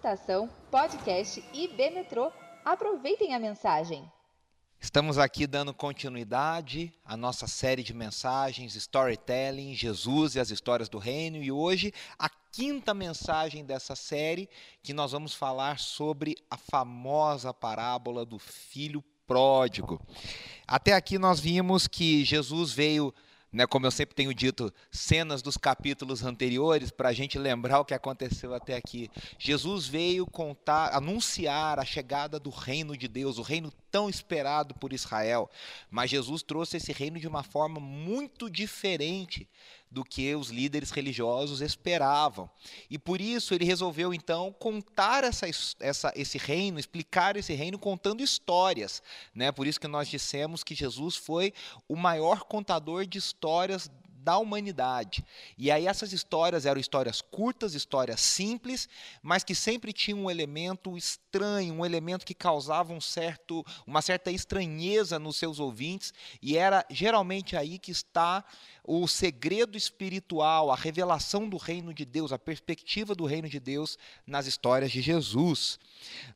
Estação Podcast IB Metrô. Aproveitem a mensagem. Estamos aqui dando continuidade à nossa série de mensagens Storytelling, Jesus e as histórias do reino, e hoje a quinta mensagem dessa série, que nós vamos falar sobre a famosa parábola do filho pródigo. Até aqui nós vimos que Jesus veio né, como eu sempre tenho dito, cenas dos capítulos anteriores para a gente lembrar o que aconteceu até aqui. Jesus veio contar, anunciar a chegada do reino de Deus, o reino tão esperado por Israel. Mas Jesus trouxe esse reino de uma forma muito diferente do que os líderes religiosos esperavam. E por isso ele resolveu então contar essa, essa, esse reino, explicar esse reino contando histórias. Né? Por isso que nós dissemos que Jesus foi o maior contador de histórias da humanidade. E aí essas histórias eram histórias curtas, histórias simples, mas que sempre tinham um elemento estranho, um elemento que causava um certo, uma certa estranheza nos seus ouvintes, e era geralmente aí que está o segredo espiritual, a revelação do reino de Deus, a perspectiva do reino de Deus nas histórias de Jesus.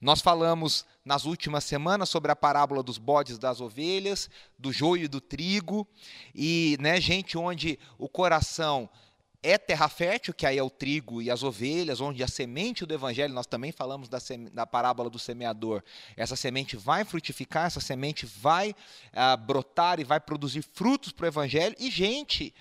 Nós falamos nas últimas semanas sobre a parábola dos bodes das ovelhas, do joio e do trigo, e, né, gente, onde o coração é terra fértil, que aí é o trigo e as ovelhas, onde a semente do evangelho, nós também falamos da, da parábola do semeador. Essa semente vai frutificar, essa semente vai ah, brotar e vai produzir frutos para o evangelho. E gente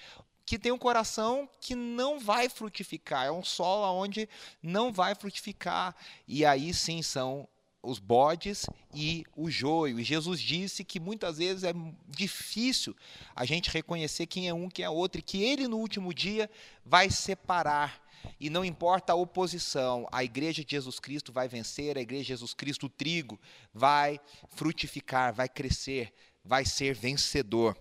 que tem um coração que não vai frutificar, é um solo onde não vai frutificar. E aí sim são os bodes e o joio. E Jesus disse que muitas vezes é difícil a gente reconhecer quem é um, quem é outro, e que ele no último dia vai separar. E não importa a oposição, a igreja de Jesus Cristo vai vencer, a igreja de Jesus Cristo, o trigo, vai frutificar, vai crescer, vai ser vencedor.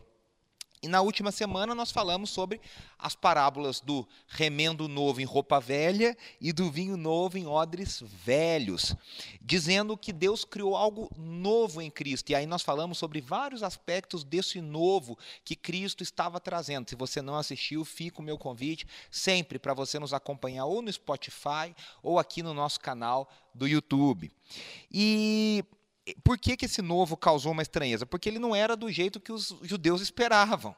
E na última semana nós falamos sobre as parábolas do remendo novo em roupa velha e do vinho novo em odres velhos, dizendo que Deus criou algo novo em Cristo. E aí nós falamos sobre vários aspectos desse novo que Cristo estava trazendo. Se você não assistiu, fica o meu convite sempre para você nos acompanhar ou no Spotify ou aqui no nosso canal do YouTube. E por que, que esse novo causou uma estranheza? Porque ele não era do jeito que os judeus esperavam.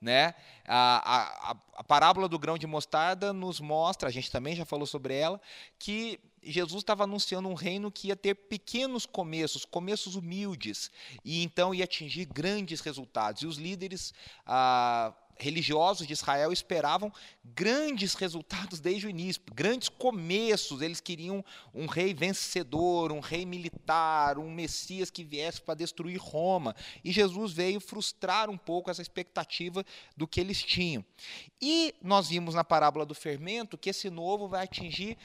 Né? A, a, a, parábola do grão de mostarda nos mostra, a gente também já falou sobre ela, que Jesus estava anunciando um reino que ia ter pequenos começos, começos humildes, e então ia atingir grandes resultados. E os líderes ah, religiosos de Israel esperavam grandes resultados desde o início, grandes começos. Eles queriam um rei vencedor, um rei militar, um Messias que viesse para destruir Roma. E Jesus veio frustrar um pouco essa expectativa do que eles tinham. E nós vimos na parábola do fermento que esse novo vai atingir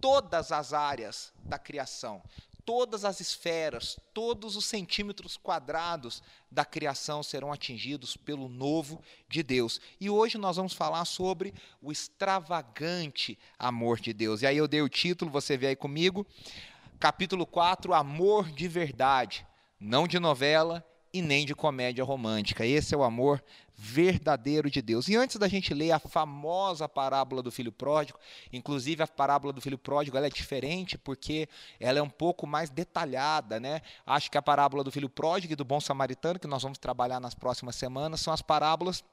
todas as áreas da criação todas as esferas, todos os centímetros quadrados da criação serão atingidos pelo novo de Deus. E hoje nós vamos falar sobre o extravagante amor de Deus. E aí eu dei o título, você vê aí comigo, capítulo 4, Amor de Verdade, não de novela e nem de comédia romântica. Esse é o amor verdadeiro de Deus. E antes da gente ler a famosa parábola do filho pródigo, inclusive a parábola do filho pródigo ela é diferente porque ela é um pouco mais detalhada, né? Acho que a parábola do filho pródigo e do bom samaritano, que nós vamos trabalhar nas próximas semanas, são as parábolas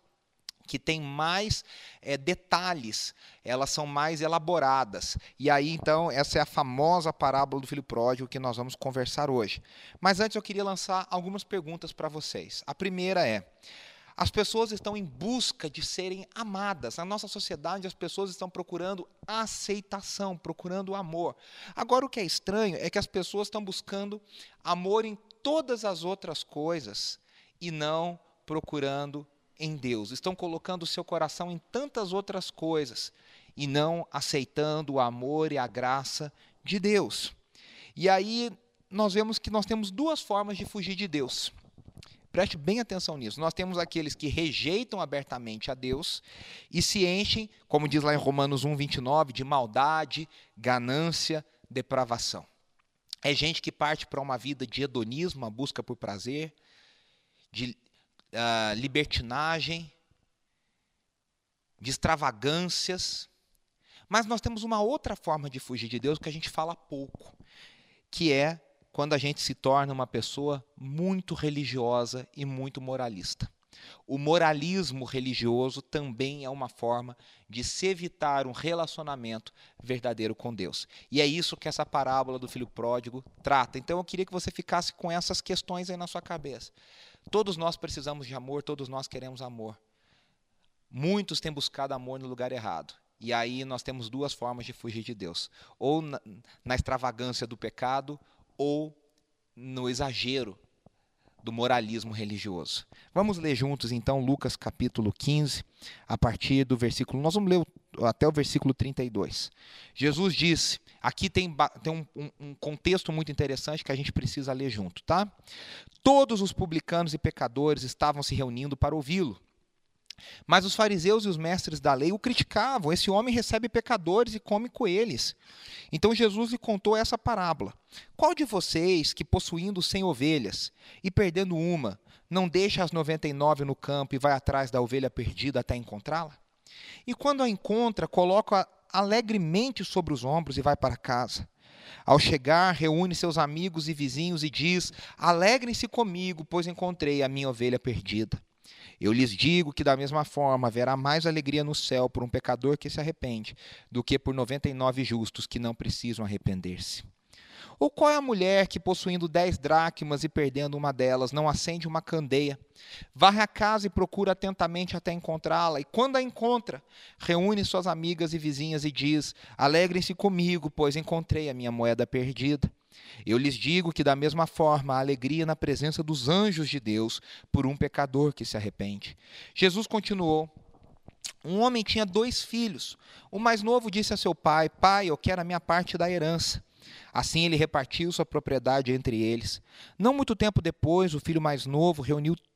que têm mais é, detalhes, elas são mais elaboradas. E aí, então, essa é a famosa parábola do filho pródigo que nós vamos conversar hoje. Mas antes eu queria lançar algumas perguntas para vocês. A primeira é: as pessoas estão em busca de serem amadas. Na nossa sociedade, as pessoas estão procurando aceitação, procurando amor. Agora, o que é estranho é que as pessoas estão buscando amor em todas as outras coisas e não procurando em Deus. Estão colocando o seu coração em tantas outras coisas e não aceitando o amor e a graça de Deus. E aí nós vemos que nós temos duas formas de fugir de Deus. Preste bem atenção nisso. Nós temos aqueles que rejeitam abertamente a Deus e se enchem, como diz lá em Romanos 1, 29, de maldade, ganância, depravação. É gente que parte para uma vida de hedonismo, uma busca por prazer, de uh, libertinagem, de extravagâncias, Mas nós temos uma outra forma de fugir de Deus que a gente fala pouco, que é quando a gente se torna uma pessoa muito religiosa e muito moralista. O moralismo religioso também é uma forma de se evitar um relacionamento verdadeiro com Deus. E é isso que essa parábola do filho pródigo trata. Então eu queria que você ficasse com essas questões aí na sua cabeça. Todos nós precisamos de amor, todos nós queremos amor. Muitos têm buscado amor no lugar errado. E aí nós temos duas formas de fugir de Deus: ou na, na extravagância do pecado, ou no exagero do moralismo religioso. Vamos ler juntos então Lucas capítulo 15, a partir do versículo. Nós vamos ler até o versículo 32. Jesus disse: aqui tem, tem um, um, um contexto muito interessante que a gente precisa ler junto, tá? Todos os publicanos e pecadores estavam se reunindo para ouvi-lo. Mas os fariseus e os mestres da lei o criticavam. Esse homem recebe pecadores e come com eles. Então Jesus lhe contou essa parábola: Qual de vocês, que possuindo cem ovelhas e perdendo uma, não deixa as noventa e nove no campo e vai atrás da ovelha perdida até encontrá-la? E quando a encontra, coloca alegremente sobre os ombros e vai para casa. Ao chegar, reúne seus amigos e vizinhos e diz: Alegrem-se comigo, pois encontrei a minha ovelha perdida. Eu lhes digo que, da mesma forma, haverá mais alegria no céu por um pecador que se arrepende do que por noventa e nove justos que não precisam arrepender-se. Ou qual é a mulher que, possuindo dez dracmas e perdendo uma delas, não acende uma candeia, varre a casa e procura atentamente até encontrá-la, e quando a encontra, reúne suas amigas e vizinhas e diz: Alegrem-se comigo, pois encontrei a minha moeda perdida. Eu lhes digo que, da mesma forma, há alegria na presença dos anjos de Deus por um pecador que se arrepende. Jesus continuou. Um homem tinha dois filhos. O mais novo disse a seu pai: Pai, eu quero a minha parte da herança. Assim ele repartiu sua propriedade entre eles. Não muito tempo depois, o filho mais novo reuniu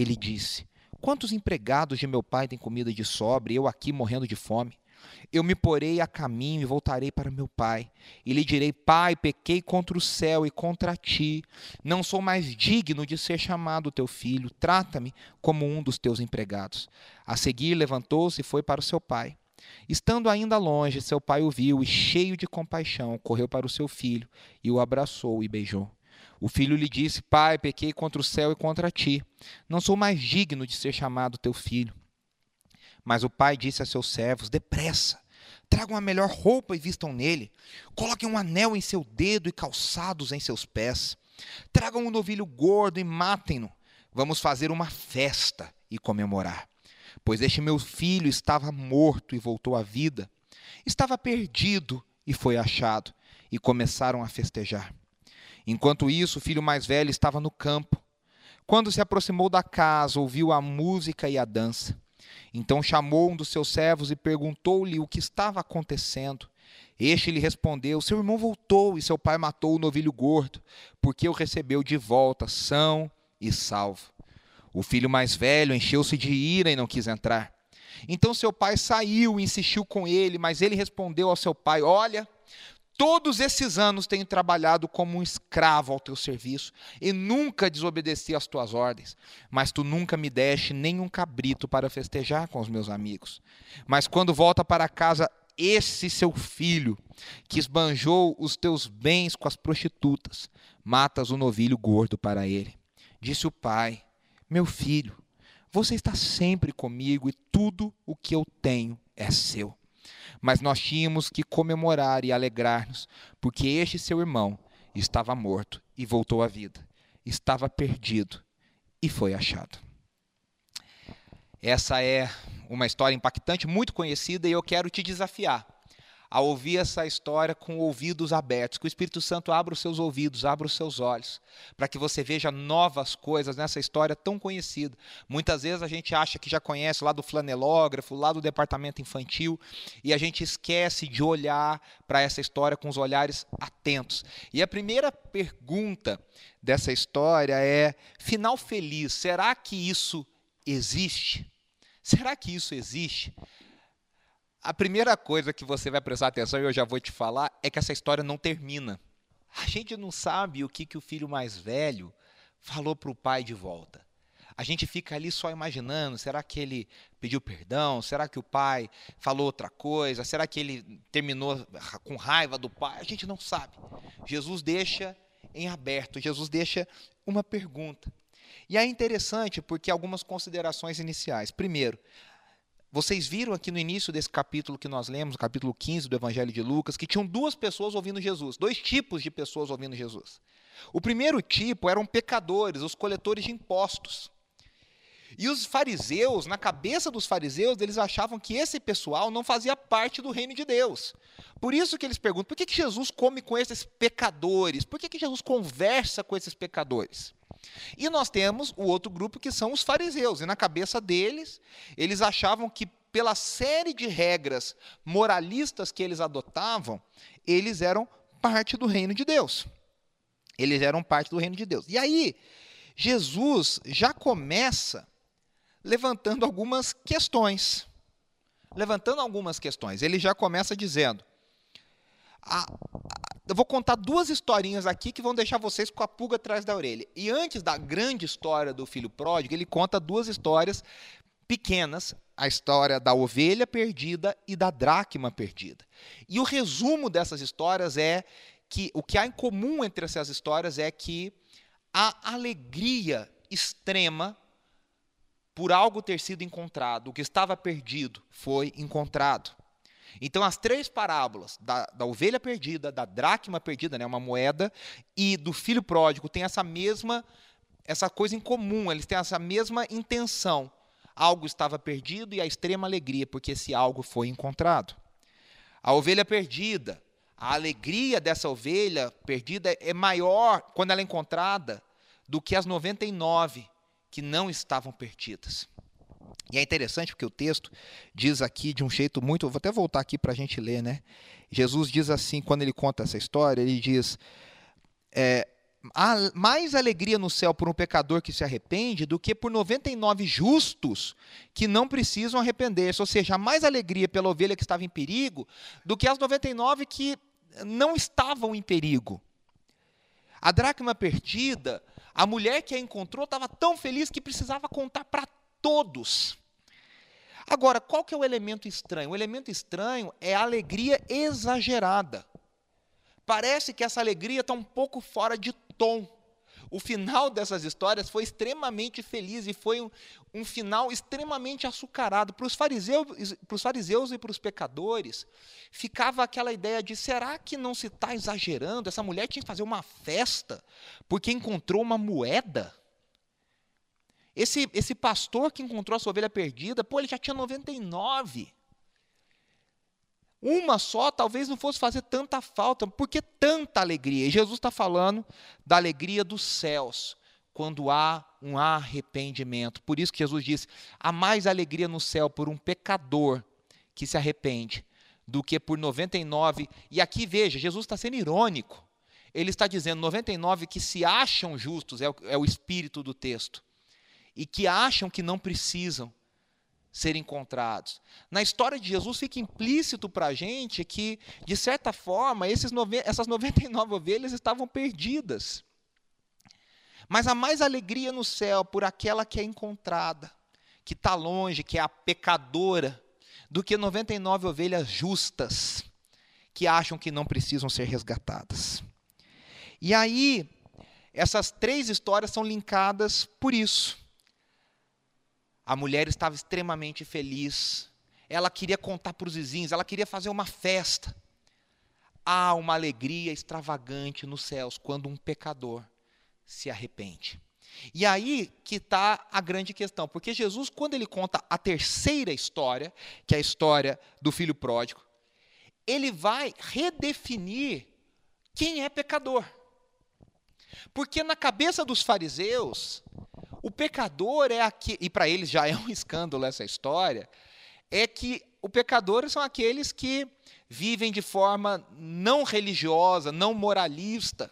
ele disse: Quantos empregados de meu pai têm comida de sobra e eu aqui morrendo de fome? Eu me porei a caminho e voltarei para meu pai. E lhe direi: Pai, pequei contra o céu e contra ti. Não sou mais digno de ser chamado teu filho. Trata-me como um dos teus empregados. A seguir, levantou-se e foi para o seu pai. Estando ainda longe, seu pai o viu e, cheio de compaixão, correu para o seu filho e o abraçou e beijou. O filho lhe disse: Pai, pequei contra o céu e contra ti. Não sou mais digno de ser chamado teu filho. Mas o pai disse a seus servos: Depressa, tragam a melhor roupa e vistam nele. Coloquem um anel em seu dedo e calçados em seus pés. Tragam um novilho gordo e matem-no. Vamos fazer uma festa e comemorar. Pois este meu filho estava morto e voltou à vida. Estava perdido e foi achado. E começaram a festejar. Enquanto isso, o filho mais velho estava no campo. Quando se aproximou da casa, ouviu a música e a dança. Então chamou um dos seus servos e perguntou-lhe o que estava acontecendo. Este lhe respondeu: Seu irmão voltou e seu pai matou o novilho gordo, porque o recebeu de volta, são e salvo. O filho mais velho encheu-se de ira e não quis entrar. Então seu pai saiu e insistiu com ele, mas ele respondeu ao seu pai: Olha, Todos esses anos tenho trabalhado como um escravo ao teu serviço e nunca desobedeci às tuas ordens. Mas tu nunca me deste nem um cabrito para festejar com os meus amigos. Mas quando volta para casa esse seu filho, que esbanjou os teus bens com as prostitutas, matas o um novilho gordo para ele. Disse o pai: Meu filho, você está sempre comigo e tudo o que eu tenho é seu. Mas nós tínhamos que comemorar e alegrar-nos, porque este seu irmão estava morto e voltou à vida, estava perdido e foi achado. Essa é uma história impactante, muito conhecida, e eu quero te desafiar a ouvir essa história com ouvidos abertos. Que o Espírito Santo abra os seus ouvidos, abra os seus olhos, para que você veja novas coisas nessa história tão conhecida. Muitas vezes a gente acha que já conhece lá do flanelógrafo, lá do departamento infantil, e a gente esquece de olhar para essa história com os olhares atentos. E a primeira pergunta dessa história é: final feliz, será que isso existe? Será que isso existe? A primeira coisa que você vai prestar atenção, e eu já vou te falar, é que essa história não termina. A gente não sabe o que, que o filho mais velho falou para o pai de volta. A gente fica ali só imaginando: será que ele pediu perdão? Será que o pai falou outra coisa? Será que ele terminou com raiva do pai? A gente não sabe. Jesus deixa em aberto, Jesus deixa uma pergunta. E é interessante porque algumas considerações iniciais. Primeiro, vocês viram aqui no início desse capítulo que nós lemos, capítulo 15 do Evangelho de Lucas, que tinham duas pessoas ouvindo Jesus, dois tipos de pessoas ouvindo Jesus. O primeiro tipo eram pecadores, os coletores de impostos. E os fariseus, na cabeça dos fariseus, eles achavam que esse pessoal não fazia parte do reino de Deus. Por isso que eles perguntam: por que, que Jesus come com esses pecadores? Por que, que Jesus conversa com esses pecadores? E nós temos o outro grupo que são os fariseus, e na cabeça deles, eles achavam que pela série de regras moralistas que eles adotavam, eles eram parte do reino de Deus. Eles eram parte do reino de Deus. E aí, Jesus já começa levantando algumas questões. Levantando algumas questões. Ele já começa dizendo: a, eu vou contar duas historinhas aqui que vão deixar vocês com a pulga atrás da orelha. E antes da grande história do filho pródigo, ele conta duas histórias pequenas, a história da ovelha perdida e da dracma perdida. E o resumo dessas histórias é que o que há em comum entre essas histórias é que a alegria extrema por algo ter sido encontrado, o que estava perdido foi encontrado. Então, as três parábolas, da, da, ovelha perdida, da dracma perdida, né, uma moeda, e do filho pródigo, têm essa mesma, essa coisa em comum, eles têm essa mesma intenção. Algo estava perdido e a extrema alegria, porque esse algo foi encontrado. A ovelha perdida, a alegria dessa ovelha perdida é maior quando ela é encontrada do que as 99 que não estavam perdidas. E é interessante porque o texto diz aqui de um jeito muito. Vou até voltar aqui para a gente ler, né? Jesus diz assim, quando ele conta essa história, ele diz: é, há mais alegria no céu por um pecador que se arrepende do que por 99 justos que não precisam arrepender-se. Ou seja, há mais alegria pela ovelha que estava em perigo do que as 99 que não estavam em perigo. A dracma perdida, a mulher que a encontrou estava tão feliz que precisava contar para todos. Agora, qual que é o elemento estranho? O elemento estranho é a alegria exagerada. Parece que essa alegria está um pouco fora de tom. O final dessas histórias foi extremamente feliz e foi um, um final extremamente açucarado. Para os fariseus, fariseus e para os pecadores, ficava aquela ideia de: será que não se está exagerando? Essa mulher tinha que fazer uma festa porque encontrou uma moeda? Esse, esse pastor que encontrou a sua ovelha perdida, pô, ele já tinha 99. Uma só talvez não fosse fazer tanta falta, porque tanta alegria. E Jesus está falando da alegria dos céus, quando há um arrependimento. Por isso que Jesus disse: há mais alegria no céu por um pecador que se arrepende do que por 99. E aqui veja, Jesus está sendo irônico. Ele está dizendo 99 que se acham justos, é o, é o espírito do texto e que acham que não precisam ser encontrados. Na história de Jesus fica implícito para a gente que, de certa forma, esses essas 99 ovelhas estavam perdidas. Mas há mais alegria no céu por aquela que é encontrada, que está longe, que é a pecadora, do que 99 ovelhas justas, que acham que não precisam ser resgatadas. E aí, essas três histórias são linkadas por isso. A mulher estava extremamente feliz. Ela queria contar para os vizinhos, ela queria fazer uma festa. Há uma alegria extravagante nos céus quando um pecador se arrepende. E aí que está a grande questão, porque Jesus, quando ele conta a terceira história, que é a história do filho pródigo, ele vai redefinir quem é pecador. Porque na cabeça dos fariseus, o pecador é aquele, e para eles já é um escândalo essa história, é que o pecador são aqueles que vivem de forma não religiosa, não moralista,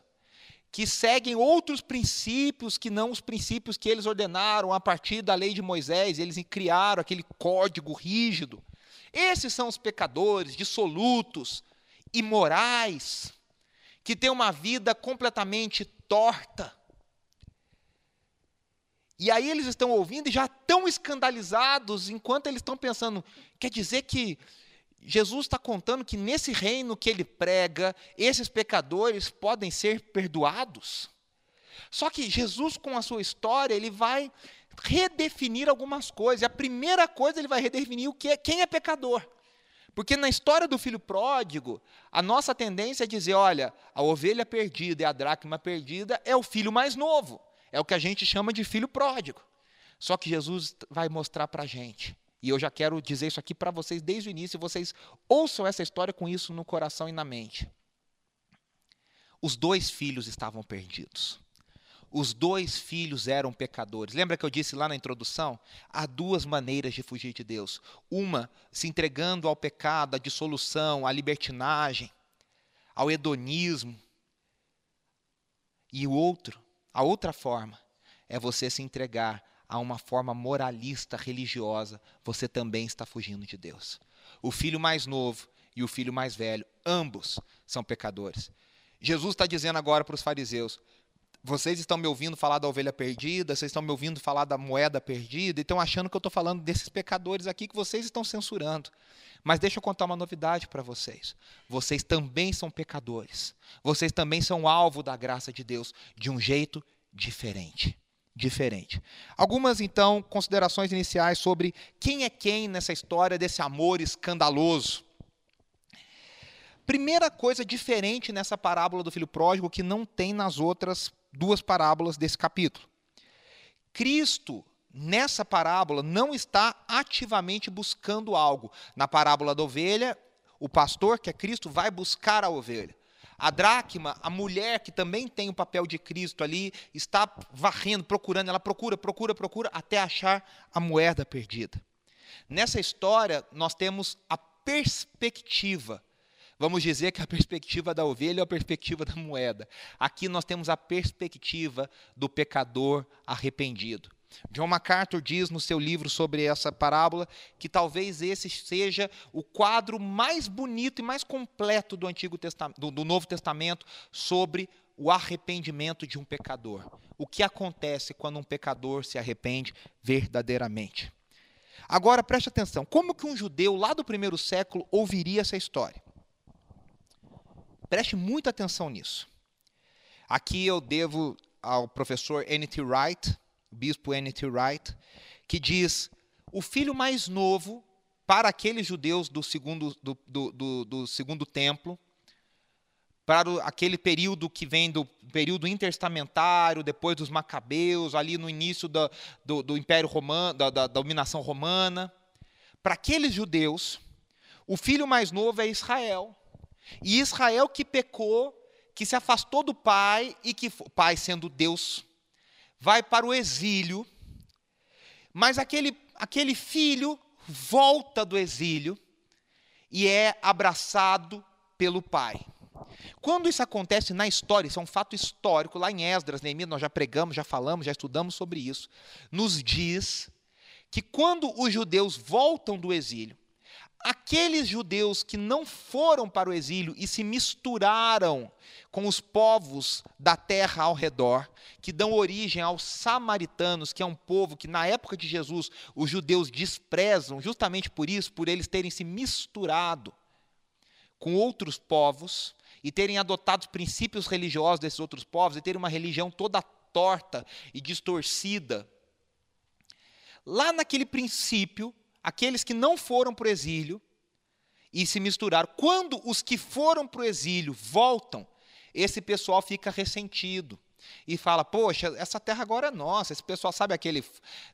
que seguem outros princípios que não os princípios que eles ordenaram a partir da lei de Moisés, eles criaram aquele código rígido. Esses são os pecadores dissolutos, imorais, que têm uma vida completamente torta. E aí eles estão ouvindo e já estão escandalizados enquanto eles estão pensando: quer dizer que Jesus está contando que nesse reino que ele prega, esses pecadores podem ser perdoados? Só que Jesus, com a sua história, ele vai redefinir algumas coisas. A primeira coisa, ele vai redefinir o que é, quem é pecador. Porque na história do filho pródigo, a nossa tendência é dizer: olha, a ovelha perdida e a dracma perdida é o filho mais novo. É o que a gente chama de filho pródigo. Só que Jesus vai mostrar para a gente. E eu já quero dizer isso aqui para vocês desde o início, vocês ouçam essa história com isso no coração e na mente. Os dois filhos estavam perdidos. Os dois filhos eram pecadores. Lembra que eu disse lá na introdução? Há duas maneiras de fugir de Deus. Uma, se entregando ao pecado, à dissolução, à libertinagem, ao hedonismo. E o outro, a outra forma é você se entregar a uma forma moralista religiosa. Você também está fugindo de Deus. O filho mais novo e o filho mais velho, ambos são pecadores. Jesus está dizendo agora para os fariseus: vocês estão me ouvindo falar da ovelha perdida, vocês estão me ouvindo falar da moeda perdida, e estão achando que eu estou falando desses pecadores aqui que vocês estão censurando. Mas deixa eu contar uma novidade para vocês. Vocês também são pecadores. Vocês também são alvo da graça de Deus de um jeito diferente. Diferente. Algumas, então, considerações iniciais sobre quem é quem nessa história desse amor escandaloso. Primeira coisa diferente nessa parábola do filho pródigo que não tem nas outras duas parábolas desse capítulo. Cristo nessa parábola não está ativamente buscando algo. Na parábola da ovelha, o pastor, que é Cristo, vai buscar a ovelha. A dracma, a mulher que também tem o papel de Cristo ali, está varrendo, procurando, ela procura, procura, procura, até achar a moeda perdida. Nessa história, nós temos a perspectiva. Vamos dizer que a perspectiva da ovelha é a perspectiva da moeda. Aqui nós temos a perspectiva do pecador arrependido. John MacArthur diz no seu livro sobre essa parábola que talvez esse seja o quadro mais bonito e mais completo do Antigo Testamento, do, do Novo Testamento sobre o arrependimento de um pecador. O que acontece quando um pecador se arrepende verdadeiramente? Agora preste atenção, como que um judeu lá do primeiro século ouviria essa história? Preste muita atenção nisso. Aqui eu devo ao professor N.T. Wright, bispo N.T. Wright, que diz: o filho mais novo para aqueles judeus do segundo, do, do, do, do segundo templo, para o, aquele período que vem do período intertestamentário, depois dos macabeus, ali no início do, do Império Romano, da, da dominação romana. Para aqueles judeus, o filho mais novo é Israel. E Israel que pecou, que se afastou do pai e que o pai sendo Deus vai para o exílio, mas aquele, aquele filho volta do exílio e é abraçado pelo pai. Quando isso acontece na história, isso é um fato histórico, lá em Esdras, Neemias, nós já pregamos, já falamos, já estudamos sobre isso, nos diz que quando os judeus voltam do exílio, aqueles judeus que não foram para o exílio e se misturaram com os povos da terra ao redor, que dão origem aos samaritanos, que é um povo que na época de Jesus os judeus desprezam, justamente por isso, por eles terem se misturado com outros povos e terem adotado os princípios religiosos desses outros povos e terem uma religião toda torta e distorcida. Lá naquele princípio, aqueles que não foram para o exílio e se misturaram. Quando os que foram para o exílio voltam, esse pessoal fica ressentido. e fala: Poxa, essa terra agora é nossa. Esse pessoal sabe aquele.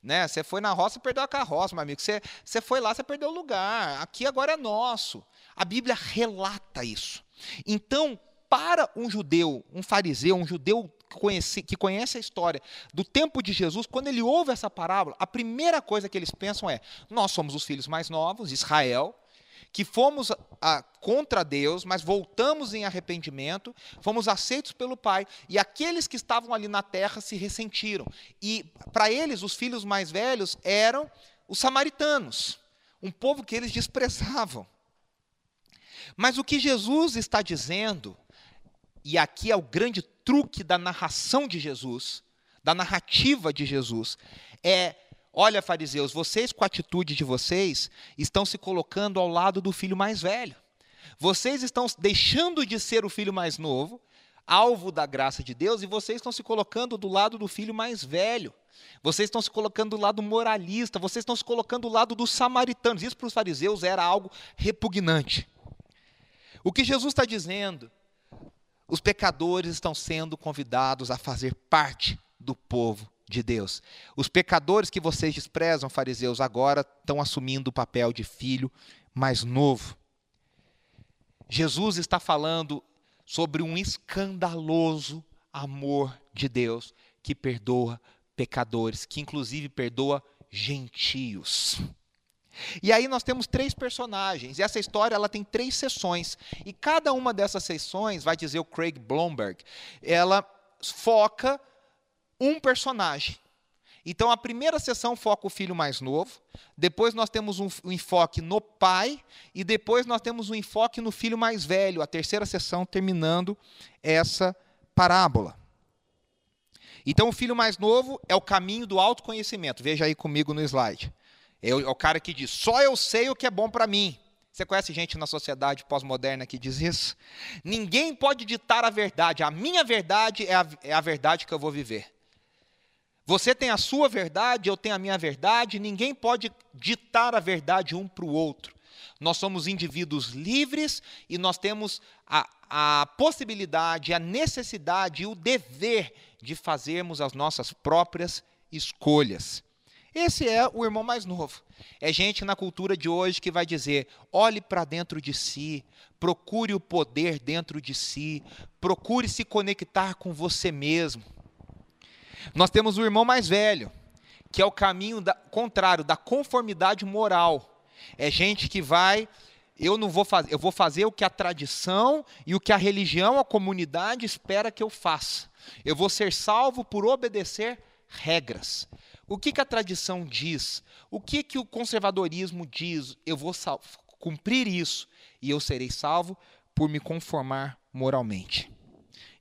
né? Você foi na roça e perdeu a carroça, meu amigo. Você, você foi lá, você perdeu o lugar. Aqui agora é nosso. A Bíblia relata isso. Então, para um judeu, um fariseu, um judeu conhece, que conhece a história do tempo de Jesus, quando ele ouve essa parábola, a primeira coisa que eles pensam é: nós somos os filhos mais novos, Israel, que fomos a, contra Deus, mas voltamos em arrependimento, fomos aceitos pelo Pai, e aqueles que estavam ali na terra se ressentiram. E para eles, os filhos mais velhos eram os samaritanos, um povo que eles desprezavam. Mas o que Jesus está dizendo, e aqui é o grande truque da narração de Jesus, da narrativa de Jesus, é Olha, fariseus, vocês, com a atitude de vocês, estão se colocando ao lado do filho mais velho. Vocês estão deixando de ser o filho mais novo, alvo da graça de Deus, e vocês estão se colocando do lado do filho mais velho. Vocês estão se colocando do lado moralista, vocês estão se colocando do lado dos samaritanos. Isso para os fariseus era algo repugnante. O que Jesus está dizendo? Os pecadores estão sendo convidados a fazer parte do povo de Deus. Os pecadores que vocês desprezam, fariseus, agora estão assumindo o papel de filho mais novo. Jesus está falando sobre um escandaloso amor de Deus que perdoa pecadores, que inclusive perdoa gentios. E aí nós temos três personagens, e essa história ela tem três sessões, e cada uma dessas sessões, vai dizer o Craig Blomberg, ela foca um personagem. Então a primeira sessão foca o filho mais novo, depois nós temos um, um, enfoque no pai e depois nós temos um enfoque no filho mais velho, a terceira sessão terminando essa parábola. Então o filho mais novo é o caminho do autoconhecimento. Veja aí comigo no slide. É o, cara que diz: "Só eu sei o que é bom para mim". Você conhece gente na sociedade pós-moderna que diz isso? Ninguém pode ditar a verdade. A minha verdade é a, é a verdade que eu vou viver. Você tem a sua verdade, eu tenho a minha verdade, ninguém pode ditar a verdade um para o outro. Nós somos indivíduos livres e nós temos a, a possibilidade, a necessidade e o dever de fazermos as nossas próprias escolhas. Esse é o irmão mais novo. É gente na cultura de hoje que vai dizer: olhe para dentro de si, procure o poder dentro de si, procure se conectar com você mesmo. Nós temos o irmão mais velho, que é o caminho da, contrário, da conformidade moral. É gente que vai, eu não vou fazer, eu vou fazer o que a tradição e o que a religião, a comunidade espera que eu faça. Eu vou ser salvo por obedecer regras. O que, que a tradição diz? O que, que o conservadorismo diz? Eu vou cumprir isso e eu serei salvo por me conformar moralmente.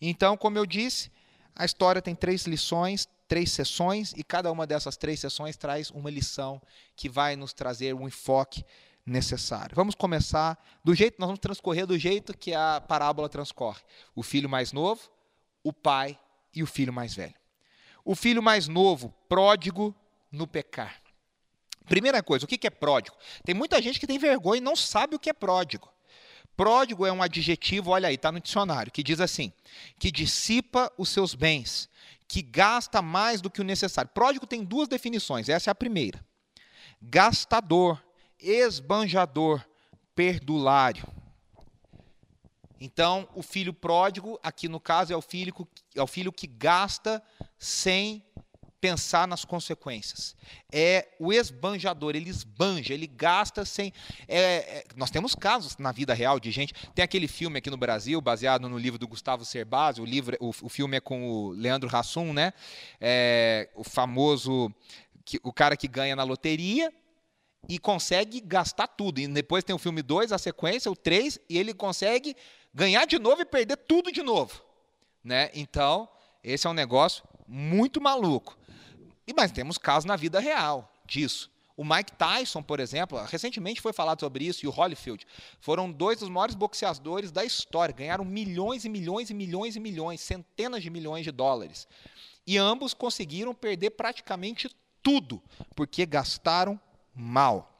Então, como eu disse, a história tem três lições, três sessões, e cada uma dessas três sessões traz uma lição que vai nos trazer um enfoque necessário. Vamos começar do jeito, nós vamos transcorrer do jeito que a parábola transcorre. O filho mais novo, o pai e o filho mais velho. O filho mais novo, pródigo no pecar. Primeira coisa, o que é pródigo? Tem muita gente que tem vergonha e não sabe o que é pródigo. Pródigo é um adjetivo, olha aí, está no dicionário, que diz assim: que dissipa os seus bens, que gasta mais do que o necessário. Pródigo tem duas definições, essa é a primeira: gastador, esbanjador, perdulário. Então, o filho pródigo, aqui no caso, é o filho, é o filho que gasta sem pensar nas consequências. É o esbanjador, ele esbanja, ele gasta sem. É, é, nós temos casos na vida real de gente. Tem aquele filme aqui no Brasil, baseado no livro do Gustavo Cerbasi, o, livro, o, o filme é com o Leandro Hassum, né? É, o famoso. Que, o cara que ganha na loteria e consegue gastar tudo. E depois tem o filme 2, a sequência, o 3, e ele consegue ganhar de novo e perder tudo de novo. Né? Então, esse é um negócio muito maluco. E mas temos casos na vida real disso. O Mike Tyson, por exemplo, recentemente foi falado sobre isso, e o Holyfield, foram dois dos maiores boxeadores da história, ganharam milhões e milhões e milhões e milhões, centenas de milhões de dólares. E ambos conseguiram perder praticamente tudo, porque gastaram mal.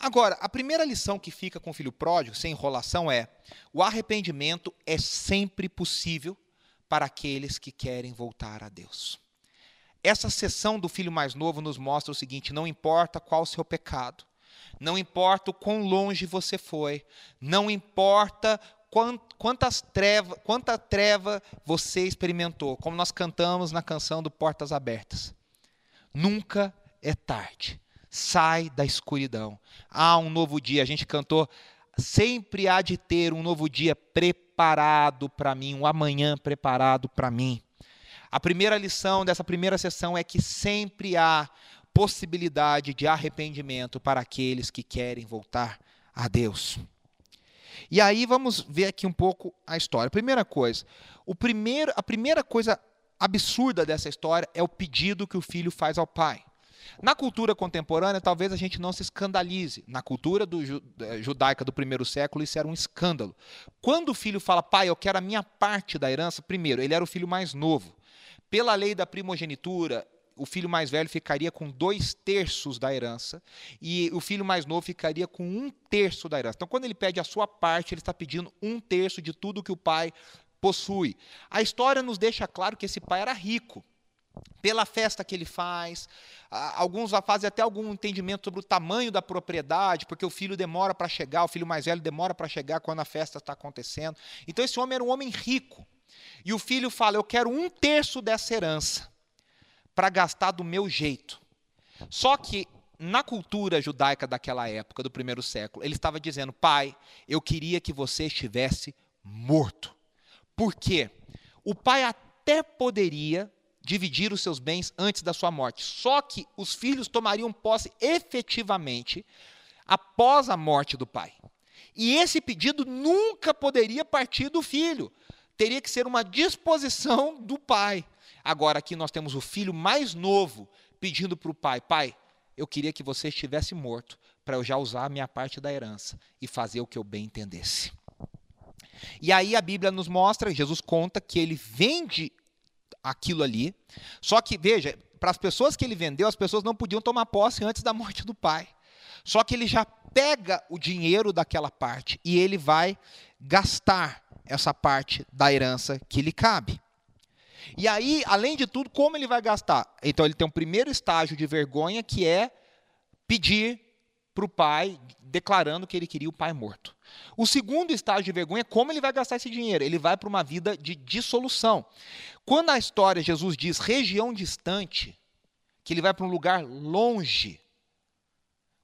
Agora, a primeira lição que fica com o filho pródigo, sem enrolação, é: o arrependimento é sempre possível para aqueles que querem voltar a Deus. Essa sessão do filho mais novo nos mostra o seguinte: não importa qual o seu pecado, não importa o quão longe você foi, não importa quantas treva, quanta treva você experimentou, como nós cantamos na canção do Portas Abertas. Nunca é tarde. Sai da escuridão. Há um novo dia. A gente cantou. Sempre há de ter um novo dia preparado para mim, um amanhã preparado para mim. A primeira lição dessa primeira sessão é que sempre há possibilidade de arrependimento para aqueles que querem voltar a Deus. E aí vamos ver aqui um pouco a história. Primeira coisa, o primeiro, a primeira coisa absurda dessa história é o pedido que o filho faz ao pai. Na cultura contemporânea, talvez a gente não se escandalize. Na cultura do, eh, judaica do primeiro século, isso era um escândalo. Quando o filho fala, pai, eu quero a minha parte da herança, primeiro, ele era o filho mais novo. Pela lei da primogenitura, o filho mais velho ficaria com dois terços da herança e o filho mais novo ficaria com um terço da herança. Então, quando ele pede a sua parte, ele está pedindo um terço de tudo que o pai possui. A história nos deixa claro que esse pai era rico. Pela festa que ele faz, alguns fazem até algum entendimento sobre o tamanho da propriedade, porque o filho demora para chegar, o filho mais velho demora para chegar quando a festa está acontecendo. Então, esse homem era um homem rico. E o filho fala: Eu quero um terço dessa herança para gastar do meu jeito. Só que na cultura judaica daquela época, do primeiro século, ele estava dizendo: Pai, eu queria que você estivesse morto. Por quê? O pai até poderia dividir os seus bens antes da sua morte, só que os filhos tomariam posse efetivamente após a morte do pai. E esse pedido nunca poderia partir do filho, teria que ser uma disposição do pai. Agora aqui nós temos o filho mais novo pedindo para o pai: Pai, eu queria que você estivesse morto para eu já usar a minha parte da herança e fazer o que eu bem entendesse. E aí a Bíblia nos mostra, Jesus conta que ele vende aquilo ali. Só que, veja, para as pessoas que ele vendeu, as pessoas não podiam tomar posse antes da morte do pai. Só que ele já pega o dinheiro daquela parte e ele vai gastar essa parte da herança que lhe cabe. E aí, além de tudo, como ele vai gastar? Então, ele tem um primeiro estágio de vergonha que é pedir para o pai, declarando que ele queria o pai morto. O segundo estágio de vergonha é como ele vai gastar esse dinheiro. Ele vai para uma vida de dissolução. Quando a história, Jesus diz região distante, que ele vai para um lugar longe,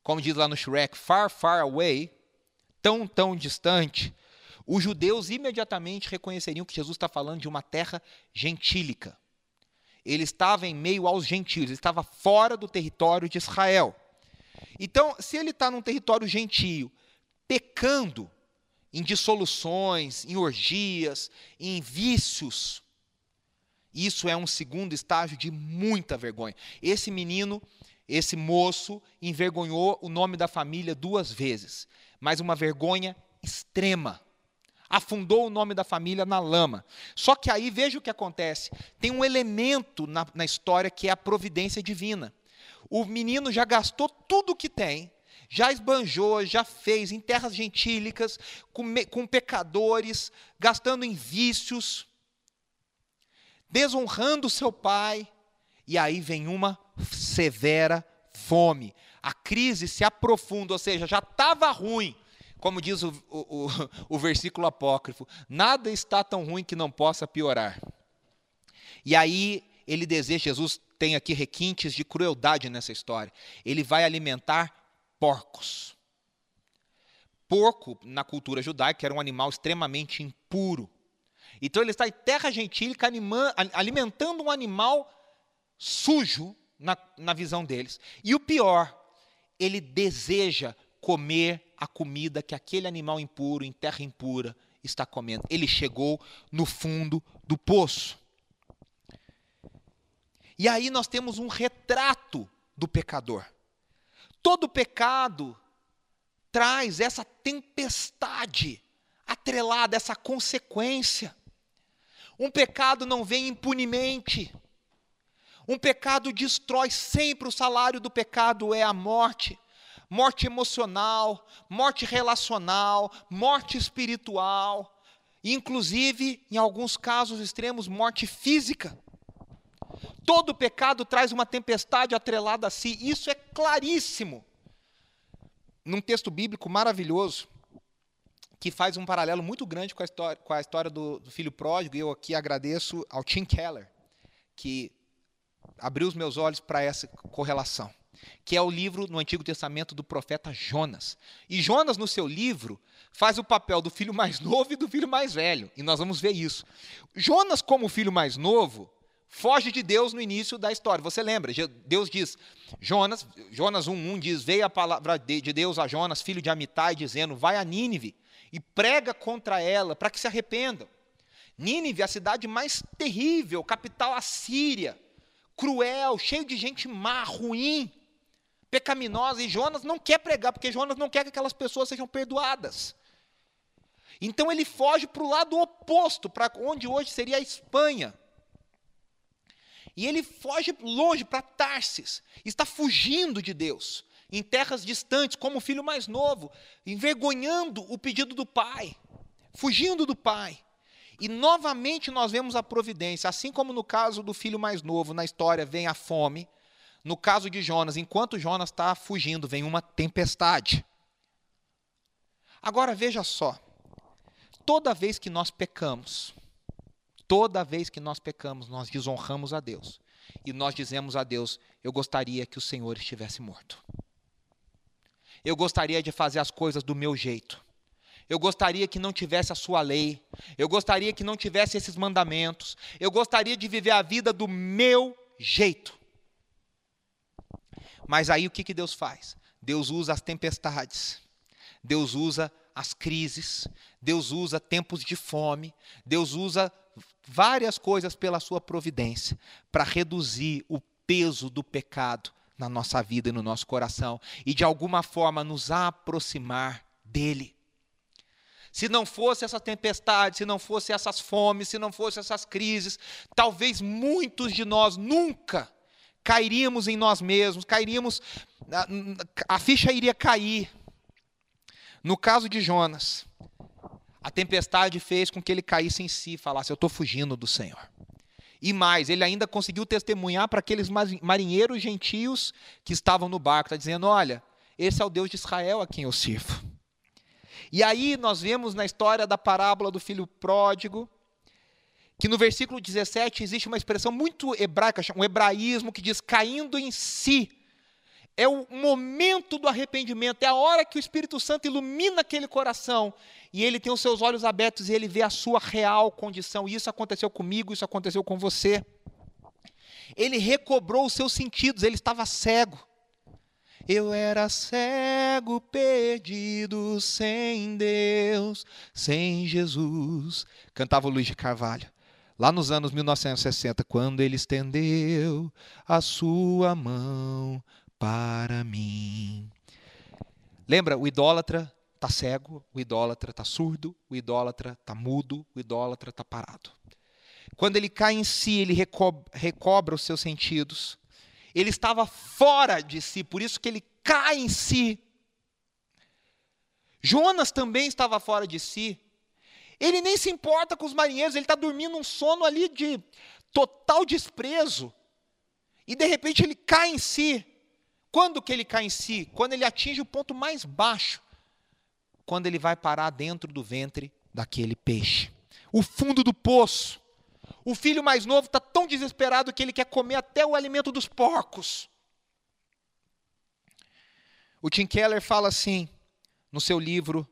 como diz lá no Shrek, far, far away, tão, tão distante, os judeus imediatamente reconheceriam que Jesus está falando de uma terra gentílica. Ele estava em meio aos gentios, ele estava fora do território de Israel. Então, se ele está num território gentio, pecando em dissoluções, em orgias, em vícios, isso é um segundo estágio de muita vergonha. Esse menino, esse moço, envergonhou o nome da família duas vezes, mas uma vergonha extrema afundou o nome da família na lama. Só que aí veja o que acontece: tem um elemento na, na história que é a providência divina. O menino já gastou tudo o que tem, já esbanjou, já fez em terras gentílicas, com, com pecadores, gastando em vícios, desonrando seu pai, e aí vem uma severa fome. A crise se aprofunda, ou seja, já estava ruim, como diz o, o, o, versículo apócrifo, nada está tão ruim que não possa piorar. E aí ele deseja, Jesus tem aqui requintes de crueldade nessa história. Ele vai alimentar porcos. Porco, na cultura judaica, era um animal extremamente impuro. Então ele está em terra gentílica alimentando um animal sujo na, na visão deles. E o pior, ele deseja comer a comida que aquele animal impuro, em terra impura, está comendo. Ele chegou no fundo do poço. E aí nós temos um retrato do pecador. Todo pecado traz essa tempestade atrelada, essa consequência. Um pecado não vem impunemente. Um pecado destrói sempre o salário do pecado é a morte morte emocional, morte relacional, morte espiritual. inclusive, em alguns casos extremos, morte física. Todo pecado traz uma tempestade atrelada a si, isso é claríssimo. Num texto bíblico maravilhoso, que faz um paralelo muito grande com a história, com a história do, do filho pródigo, e eu aqui agradeço ao Tim Keller, que abriu os meus olhos para essa correlação, que é o livro no Antigo Testamento do profeta Jonas. E Jonas, no seu livro, faz o papel do filho mais novo e do filho mais velho, e nós vamos ver isso. Jonas, como filho mais novo, foge de Deus no início da história. Você lembra? Deus diz, Jonas, Jonas 1:1 diz: "Veio a palavra de Deus a Jonas, filho de Amitai, dizendo: Vai a Nínive e prega contra ela para que se arrependam. Nínive, a cidade mais terrível, capital assíria, cruel, cheio de gente má, ruim, pecaminosa, e Jonas não quer pregar, porque Jonas não quer que aquelas pessoas sejam perdoadas. Então ele foge para o lado oposto, para onde hoje seria a Espanha. E ele foge longe para Tarsis, está fugindo de Deus em terras distantes, como o filho mais novo, envergonhando o pedido do pai, fugindo do pai. E novamente nós vemos a providência, assim como no caso do filho mais novo, na história vem a fome, no caso de Jonas, enquanto Jonas está fugindo, vem uma tempestade. Agora veja só, toda vez que nós pecamos, toda vez que nós pecamos, nós desonramos a Deus. E nós dizemos a Deus: Eu gostaria que o Senhor estivesse morto. Eu gostaria de fazer as coisas do meu jeito. Eu gostaria que não tivesse a sua lei. Eu gostaria que não tivesse esses mandamentos. Eu gostaria de viver a vida do meu jeito. Mas aí o que, que Deus faz? Deus usa as tempestades. Deus usa as crises. Deus usa tempos de fome. Deus usa várias coisas pela sua providência para reduzir o peso do pecado na nossa vida e no nosso coração e de alguma forma nos aproximar dele. Se não fosse essa tempestade, se não fosse essas fomes, se não fosse essas crises, talvez muitos de nós nunca cairíamos em nós mesmos, cairíamos, a, a ficha iria cair. No caso de Jonas, a tempestade fez com que ele caísse em si e falasse: Eu estou fugindo do Senhor. E mais, ele ainda conseguiu testemunhar para aqueles marinheiros gentios que estavam no barco, está dizendo: olha, esse é o Deus de Israel a quem eu sirvo. E aí nós vemos na história da parábola do filho pródigo, que no versículo 17 existe uma expressão muito hebraica, um hebraísmo que diz caindo em si. É o momento do arrependimento, é a hora que o Espírito Santo ilumina aquele coração e ele tem os seus olhos abertos e ele vê a sua real condição. Isso aconteceu comigo, isso aconteceu com você. Ele recobrou os seus sentidos, ele estava cego. Eu era cego, perdido, sem Deus, sem Jesus. Cantava Luiz de Carvalho. Lá nos anos 1960, quando ele estendeu a sua mão para mim. Lembra, o idólatra está cego, o idólatra está surdo, o idólatra está mudo, o idólatra está parado. Quando ele cai em si, ele recobra, recobra os seus sentidos. Ele estava fora de si, por isso que ele cai em si. Jonas também estava fora de si. Ele nem se importa com os marinheiros, ele está dormindo um sono ali de total desprezo. E de repente ele cai em si. Quando que ele cai em si? Quando ele atinge o ponto mais baixo quando ele vai parar dentro do ventre daquele peixe. O fundo do poço. O filho mais novo está tão desesperado que ele quer comer até o alimento dos porcos. O Tim Keller fala assim, no seu livro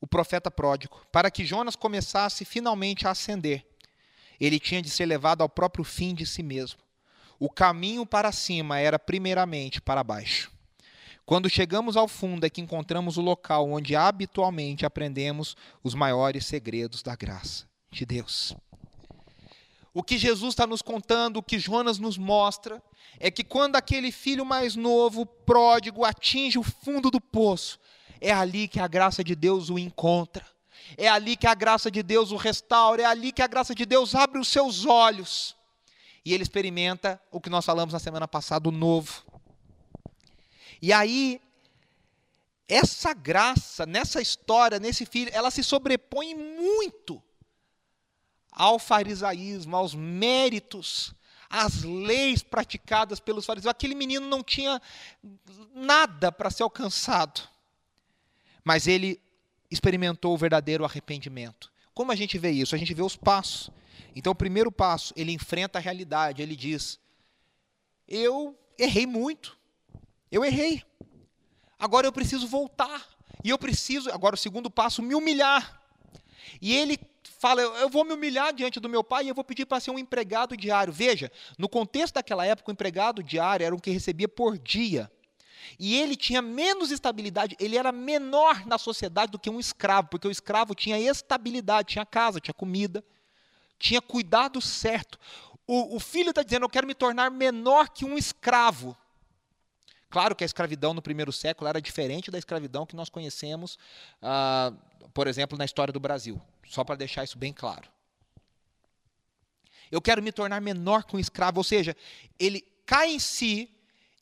O Profeta Pródigo: para que Jonas começasse finalmente a ascender, ele tinha de ser levado ao próprio fim de si mesmo. O caminho para cima era primeiramente para baixo. Quando chegamos ao fundo é que encontramos o local onde habitualmente aprendemos os maiores segredos da graça de Deus. O que Jesus está nos contando, o que Jonas nos mostra, é que quando aquele filho mais novo, pródigo, atinge o fundo do poço, é ali que a graça de Deus o encontra. É ali que a graça de Deus o restaura, é ali que a graça de Deus abre os seus olhos. E ele experimenta o que nós falamos na semana passada, o novo. E aí, essa graça, nessa história, nesse filho, ela se sobrepõe muito ao farisaísmo, aos méritos, às leis praticadas pelos fariseus. Aquele menino não tinha nada para ser alcançado, mas ele experimentou o verdadeiro arrependimento. Como a gente vê isso? A gente vê os passos. Então, o primeiro passo, ele enfrenta a realidade, ele diz: Eu errei muito, eu errei, agora eu preciso voltar, e eu preciso, agora o segundo passo, me humilhar. E ele fala: Eu vou me humilhar diante do meu pai e eu vou pedir para ser um empregado diário. Veja, no contexto daquela época, o empregado diário era o que recebia por dia. E ele tinha menos estabilidade, ele era menor na sociedade do que um escravo, porque o escravo tinha estabilidade, tinha casa, tinha comida, tinha cuidado certo. O, o filho está dizendo: Eu quero me tornar menor que um escravo. Claro que a escravidão no primeiro século era diferente da escravidão que nós conhecemos, ah, por exemplo, na história do Brasil. Só para deixar isso bem claro. Eu quero me tornar menor que um escravo, ou seja, ele cai em si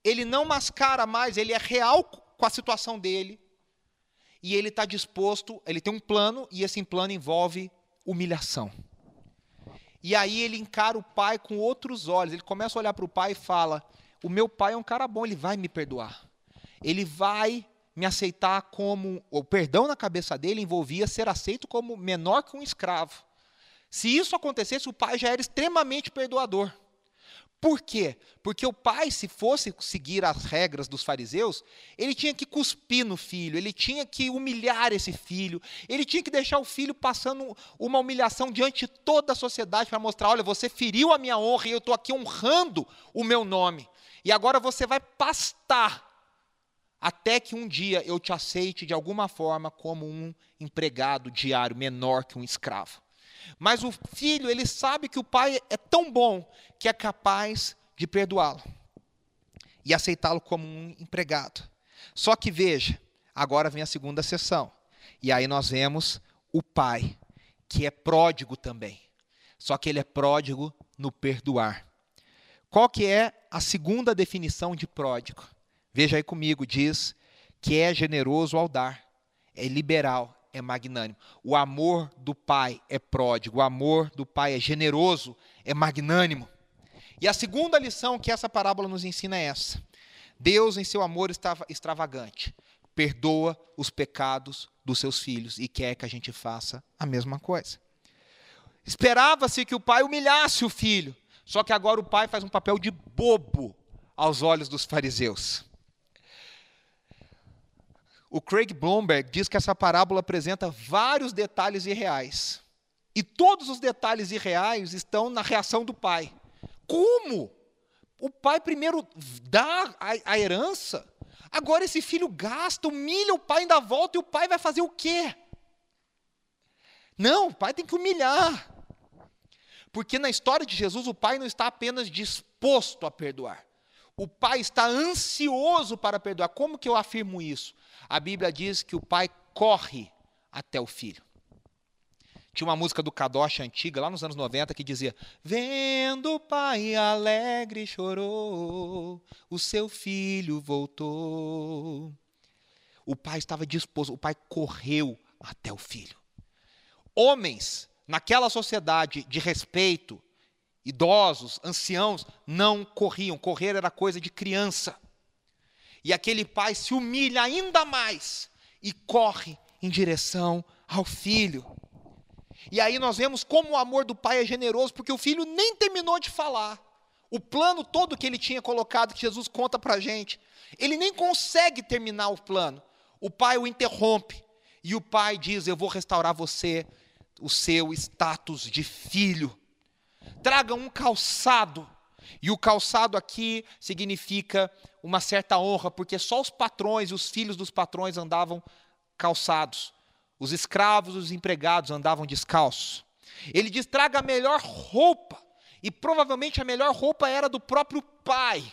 ele não mascara mais, ele é real com a situação dele, e ele está disposto, ele tem um plano, e esse plano envolve humilhação. E aí ele encara o pai com outros olhos, ele começa a olhar para o pai e fala: O meu pai é um cara bom, ele vai me perdoar. Ele vai me aceitar como. O perdão na cabeça dele envolvia ser aceito como menor que um escravo. Se isso acontecesse, o pai já era extremamente perdoador. Por quê? Porque o pai, se fosse seguir as regras dos fariseus, ele tinha que cuspir no filho, ele tinha que humilhar esse filho, ele tinha que deixar o filho passando uma humilhação diante de toda a sociedade para mostrar: olha, você feriu a minha honra e eu estou aqui honrando o meu nome. E agora você vai pastar até que um dia eu te aceite de alguma forma como um empregado diário menor que um escravo. Mas o filho, ele sabe que o pai é tão bom que é capaz de perdoá-lo e aceitá-lo como um empregado. Só que veja, agora vem a segunda sessão. E aí nós vemos o pai, que é pródigo também. Só que ele é pródigo no perdoar. Qual que é a segunda definição de pródigo? Veja aí comigo, diz que é generoso ao dar, é liberal, é magnânimo. O amor do pai é pródigo, o amor do pai é generoso, é magnânimo. E a segunda lição que essa parábola nos ensina é essa: Deus, em seu amor extravagante, perdoa os pecados dos seus filhos e quer que a gente faça a mesma coisa. Esperava-se que o pai humilhasse o filho, só que agora o pai faz um papel de bobo aos olhos dos fariseus. O Craig Blomberg diz que essa parábola apresenta vários detalhes irreais. E todos os detalhes irreais estão na reação do pai. Como? O pai primeiro dá a, a herança, agora esse filho gasta, humilha o pai, ainda volta, e o pai vai fazer o quê? Não, o pai tem que humilhar. Porque na história de Jesus, o pai não está apenas disposto a perdoar. O pai está ansioso para perdoar. Como que eu afirmo isso? A Bíblia diz que o pai corre até o filho. Tinha uma música do Kadosh antiga, lá nos anos 90, que dizia: Vendo o pai alegre chorou, o seu filho voltou. O pai estava disposto, o pai correu até o filho. Homens, naquela sociedade de respeito, idosos, anciãos, não corriam. Correr era coisa de criança. E aquele pai se humilha ainda mais e corre em direção ao filho. E aí nós vemos como o amor do pai é generoso, porque o filho nem terminou de falar. O plano todo que ele tinha colocado, que Jesus conta para a gente, ele nem consegue terminar o plano. O pai o interrompe. E o pai diz: Eu vou restaurar você, o seu status de filho. Traga um calçado. E o calçado aqui significa uma certa honra, porque só os patrões e os filhos dos patrões andavam calçados. Os escravos, os empregados andavam descalços. Ele diz: traga a melhor roupa. E provavelmente a melhor roupa era do próprio pai.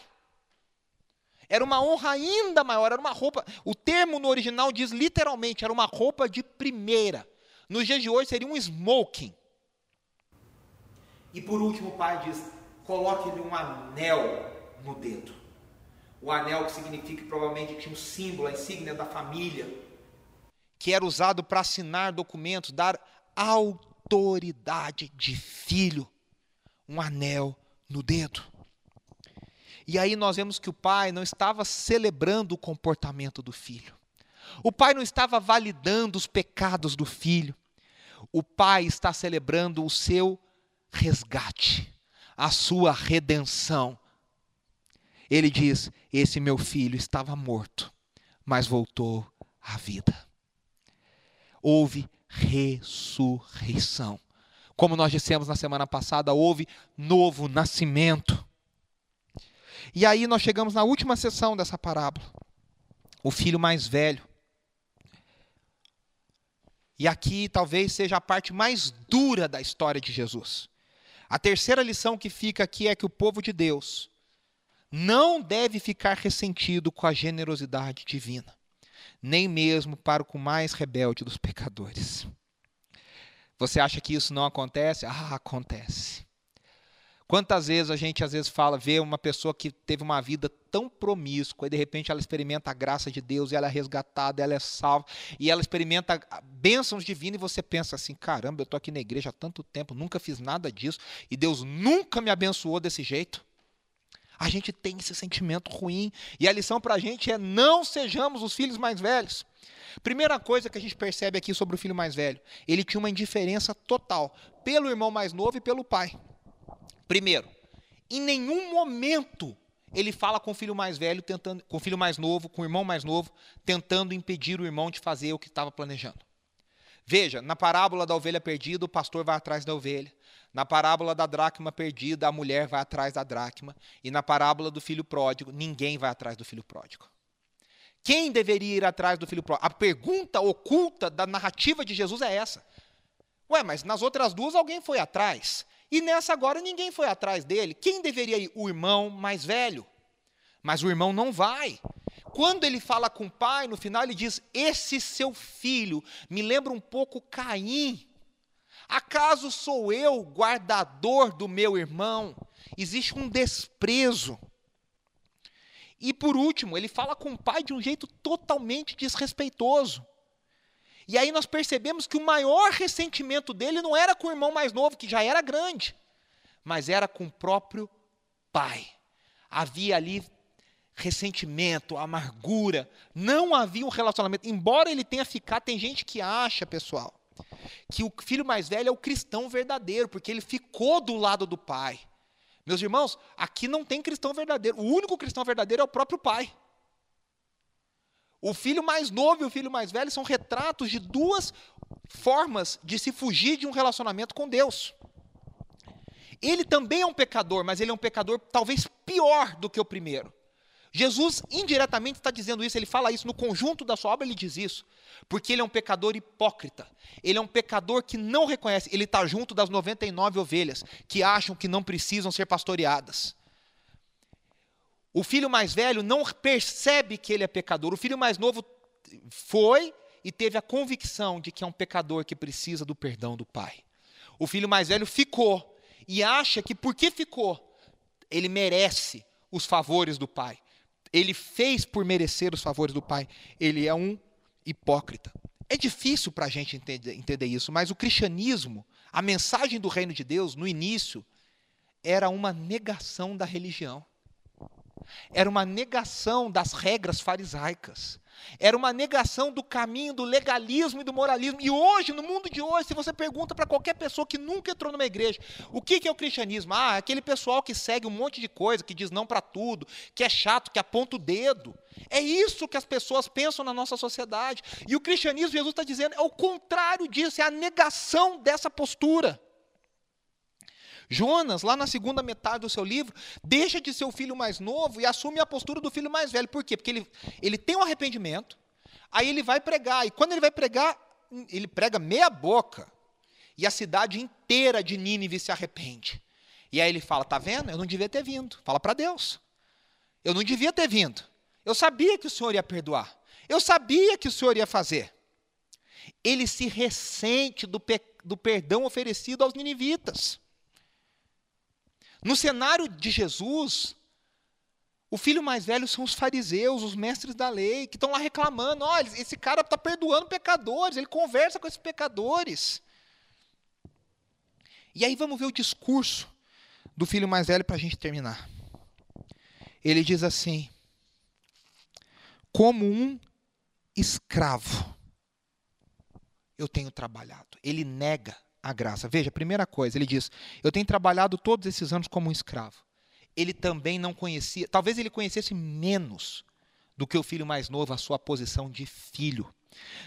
Era uma honra ainda maior, era uma roupa. O termo no original diz literalmente, era uma roupa de primeira. Nos dias de hoje seria um smoking. E por último, o pai diz: coloque-lhe um anel no dedo. O anel que significa que provavelmente tinha um símbolo, a insígnia da família, que era usado para assinar documentos, dar autoridade de filho, um anel no dedo. E aí nós vemos que o pai não estava celebrando o comportamento do filho. O pai não estava validando os pecados do filho. O pai está celebrando o seu resgate, a sua redenção. Ele diz: Esse meu filho estava morto, mas voltou à vida. Houve ressurreição. Como nós dissemos na semana passada, houve novo nascimento. E aí nós chegamos na última sessão dessa parábola. O filho mais velho. E aqui talvez seja a parte mais dura da história de Jesus. A terceira lição que fica aqui é que o povo de Deus não deve ficar ressentido com a generosidade divina, nem mesmo para o mais rebelde dos pecadores. Você acha que isso não acontece? Ah, acontece. Quantas vezes a gente às vezes fala, vê uma pessoa que teve uma vida tão promíscua e de repente ela experimenta a graça de Deus e ela é resgatada, ela é salva e ela experimenta bênçãos divinas e você pensa assim, caramba, eu estou aqui na igreja há tanto tempo, nunca fiz nada disso e Deus nunca me abençoou desse jeito. A gente tem esse sentimento ruim e a lição para a gente é não sejamos os filhos mais velhos. Primeira coisa que a gente percebe aqui sobre o filho mais velho, ele tinha uma indiferença total pelo irmão mais novo e pelo pai. Primeiro, em nenhum momento ele fala com o filho mais velho, tentando, com o filho mais novo, com o irmão mais novo, tentando impedir o irmão de fazer o que estava planejando. Veja, na parábola da ovelha perdida, o pastor vai atrás da ovelha. Na parábola da dracma perdida, a mulher vai atrás da dracma. E na parábola do filho pródigo, ninguém vai atrás do filho pródigo. Quem deveria ir atrás do filho pródigo? A pergunta oculta da narrativa de Jesus é essa. Ué, mas nas outras duas alguém foi atrás. E nessa agora ninguém foi atrás dele. Quem deveria ir? O irmão mais velho. Mas o irmão não vai. Quando ele fala com o pai, no final ele diz: Esse seu filho me lembra um pouco Caim. Acaso sou eu guardador do meu irmão? Existe um desprezo. E por último, ele fala com o pai de um jeito totalmente desrespeitoso. E aí nós percebemos que o maior ressentimento dele não era com o irmão mais novo, que já era grande, mas era com o próprio pai. Havia ali ressentimento, amargura, não havia um relacionamento. Embora ele tenha ficado, tem gente que acha, pessoal, que o filho mais velho é o cristão verdadeiro, porque ele ficou do lado do pai. Meus irmãos, aqui não tem cristão verdadeiro. O único cristão verdadeiro é o próprio pai. O filho mais novo e o filho mais velho são retratos de duas formas de se fugir de um relacionamento com Deus. Ele também é um pecador, mas ele é um pecador talvez pior do que o primeiro. Jesus indiretamente está dizendo isso, ele fala isso no conjunto da sua obra, ele diz isso, porque ele é um pecador hipócrita, ele é um pecador que não reconhece, ele está junto das 99 ovelhas que acham que não precisam ser pastoreadas. O filho mais velho não percebe que ele é pecador. O filho mais novo foi e teve a convicção de que é um pecador que precisa do perdão do pai. O filho mais velho ficou e acha que porque ficou, ele merece os favores do pai. Ele fez por merecer os favores do pai. Ele é um hipócrita. É difícil para a gente entender, entender isso, mas o cristianismo, a mensagem do reino de Deus, no início, era uma negação da religião. Era uma negação das regras farisaicas. Era uma negação do caminho do legalismo e do moralismo. E hoje, no mundo de hoje, se você pergunta para qualquer pessoa que nunca entrou numa igreja, o que é o cristianismo? Ah, é aquele pessoal que segue um monte de coisa, que diz não para tudo, que é chato, que aponta o dedo. É isso que as pessoas pensam na nossa sociedade. E o cristianismo, Jesus está dizendo, é o contrário disso, é a negação dessa postura. Jonas, lá na segunda metade do seu livro, deixa de ser o filho mais novo e assume a postura do filho mais velho. Por quê? Porque ele, ele tem um arrependimento, aí ele vai pregar, e quando ele vai pregar, ele prega meia boca, e a cidade inteira de Nínive se arrepende. E aí ele fala: Está vendo? Eu não devia ter vindo. Fala para Deus. Eu não devia ter vindo. Eu sabia que o Senhor ia perdoar. Eu sabia que o Senhor ia fazer. Ele se ressente do, do perdão oferecido aos ninivitas. No cenário de Jesus, o filho mais velho são os fariseus, os mestres da lei, que estão lá reclamando: olha, esse cara está perdoando pecadores, ele conversa com esses pecadores. E aí vamos ver o discurso do filho mais velho para a gente terminar. Ele diz assim: como um escravo, eu tenho trabalhado. Ele nega a graça. Veja, primeira coisa, ele diz: Eu tenho trabalhado todos esses anos como um escravo. Ele também não conhecia, talvez ele conhecesse menos do que o filho mais novo a sua posição de filho.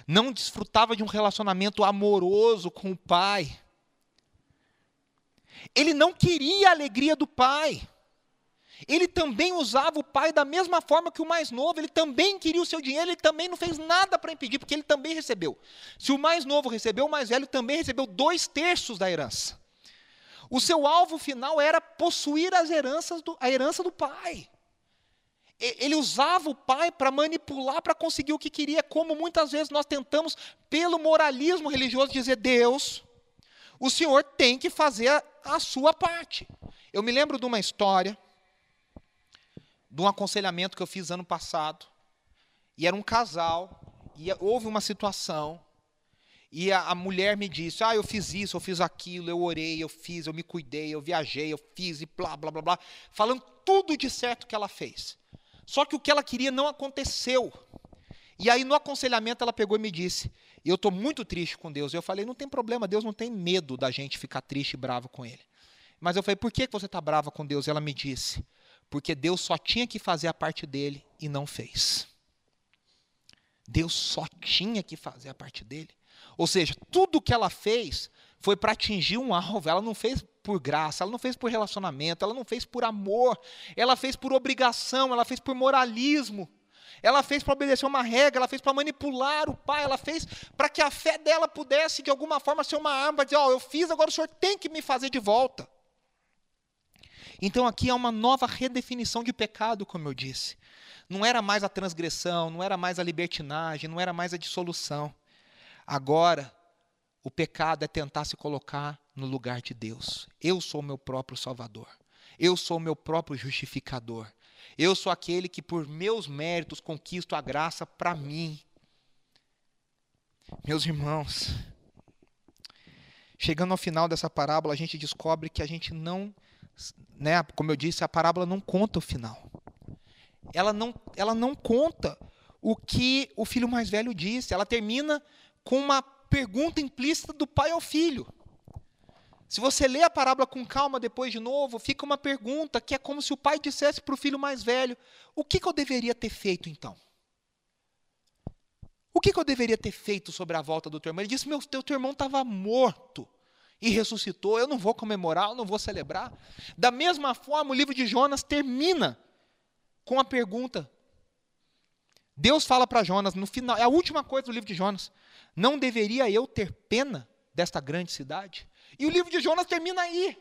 Não desfrutava de um relacionamento amoroso com o pai. Ele não queria a alegria do pai. Ele também usava o pai da mesma forma que o mais novo, ele também queria o seu dinheiro, ele também não fez nada para impedir, porque ele também recebeu. Se o mais novo recebeu, o mais velho também recebeu dois terços da herança. O seu alvo final era possuir as heranças do, a herança do pai. Ele usava o pai para manipular, para conseguir o que queria, como muitas vezes nós tentamos, pelo moralismo religioso, dizer: Deus, o senhor tem que fazer a, a sua parte. Eu me lembro de uma história de um aconselhamento que eu fiz ano passado. E era um casal, e houve uma situação, e a, a, mulher me disse: Ah, eu fiz isso, eu fiz aquilo, eu orei, eu fiz, eu me cuidei, eu viajei, eu fiz, e blá, blá, blá, blá, falando tudo de certo que ela fez. Só que o que ela queria não aconteceu. E aí, no aconselhamento, ela pegou e me disse: Eu estou muito triste com Deus. Eu falei: Não tem problema, Deus não tem medo da gente ficar triste e bravo com Ele. Mas eu falei: Por que você está brava com Deus? E ela me disse: porque Deus só tinha que fazer a parte dele e não fez. Deus só tinha que fazer a parte dele. Ou seja, tudo que ela fez foi para atingir um alvo. Ela não fez por graça, ela não fez por relacionamento, ela não fez por amor, ela fez por obrigação, ela fez por moralismo. Ela fez para obedecer uma regra, ela fez para manipular o pai, ela fez para que a fé dela pudesse, de alguma forma, ser uma arma, dizer: Ó, oh, eu fiz, agora o senhor tem que me fazer de volta. Então aqui há uma nova redefinição de pecado, como eu disse. Não era mais a transgressão, não era mais a libertinagem, não era mais a dissolução. Agora, o pecado é tentar se colocar no lugar de Deus. Eu sou meu próprio Salvador. Eu sou meu próprio justificador. Eu sou aquele que, por meus méritos, conquisto a graça para mim. Meus irmãos, chegando ao final dessa parábola, a gente descobre que a gente não né, como eu disse, a parábola não conta o final. Ela não, ela não conta o que o filho mais velho disse. Ela termina com uma pergunta implícita do pai ao filho. Se você lê a parábola com calma depois de novo, fica uma pergunta que é como se o pai dissesse para o filho mais velho: O que, que, eu deveria ter feito então? O que, que, eu deveria ter feito sobre a volta do teu irmão? Ele disse: Meu, teu, teu irmão estava morto e ressuscitou, eu não vou comemorar, eu não vou celebrar. Da mesma forma, o livro de Jonas termina com a pergunta. Deus fala para Jonas, no final, é a última coisa do livro de Jonas: Não deveria eu ter pena desta grande cidade? E o livro de Jonas termina aí.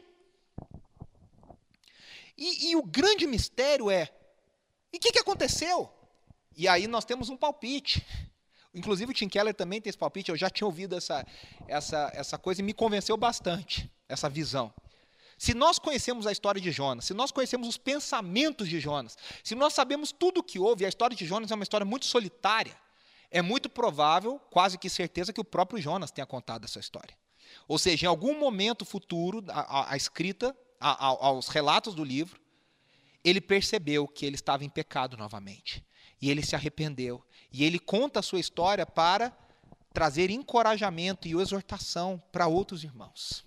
E, e o grande mistério é: e o que, que aconteceu? E aí nós temos um palpite. Inclusive o Tim Keller também tem esse palpite, eu já tinha ouvido essa, essa, essa coisa e me convenceu bastante, essa visão. Se nós conhecemos a história de Jonas, se nós conhecemos os pensamentos de Jonas, se nós sabemos tudo o que houve, a história de Jonas é uma história muito solitária, é muito provável, quase que certeza, que o próprio Jonas tenha contado essa história. Ou seja, em algum momento futuro, a, a, a escrita, a, aos relatos do livro, ele percebeu que ele estava em pecado novamente. E ele se arrependeu. E ele conta a sua história para trazer encorajamento e exortação para outros irmãos.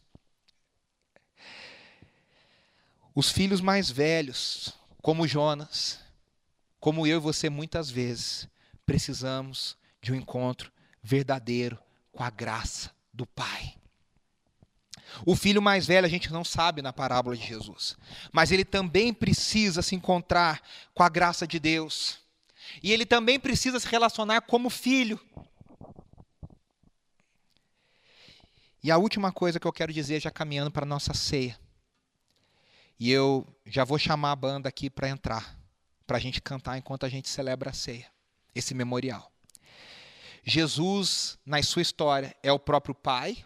Os filhos mais velhos, como Jonas, como eu e você muitas vezes, precisamos de um encontro verdadeiro com a graça do Pai. O filho mais velho a gente não sabe na parábola de Jesus, mas ele também precisa se encontrar com a graça de Deus. E ele também precisa se relacionar como filho. E a última coisa que eu quero dizer, já caminhando para a nossa ceia. E eu já vou chamar a banda aqui para entrar, para a gente cantar enquanto a gente celebra a ceia, esse memorial. Jesus, na sua história, é o próprio Pai,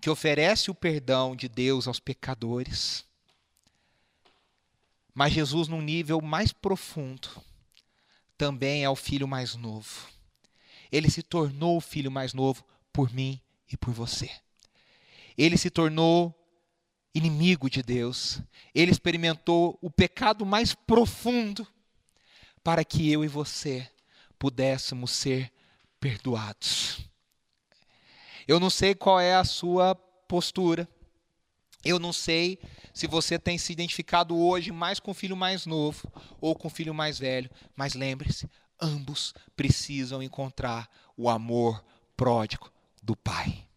que oferece o perdão de Deus aos pecadores. Mas Jesus, num nível mais profundo, também é o filho mais novo. Ele se tornou o filho mais novo por mim e por você. Ele se tornou inimigo de Deus, ele experimentou o pecado mais profundo para que eu e você pudéssemos ser perdoados. Eu não sei qual é a sua postura. Eu não sei se você tem se identificado hoje mais com o filho mais novo ou com o filho mais velho, mas lembre-se, ambos precisam encontrar o amor pródigo do Pai.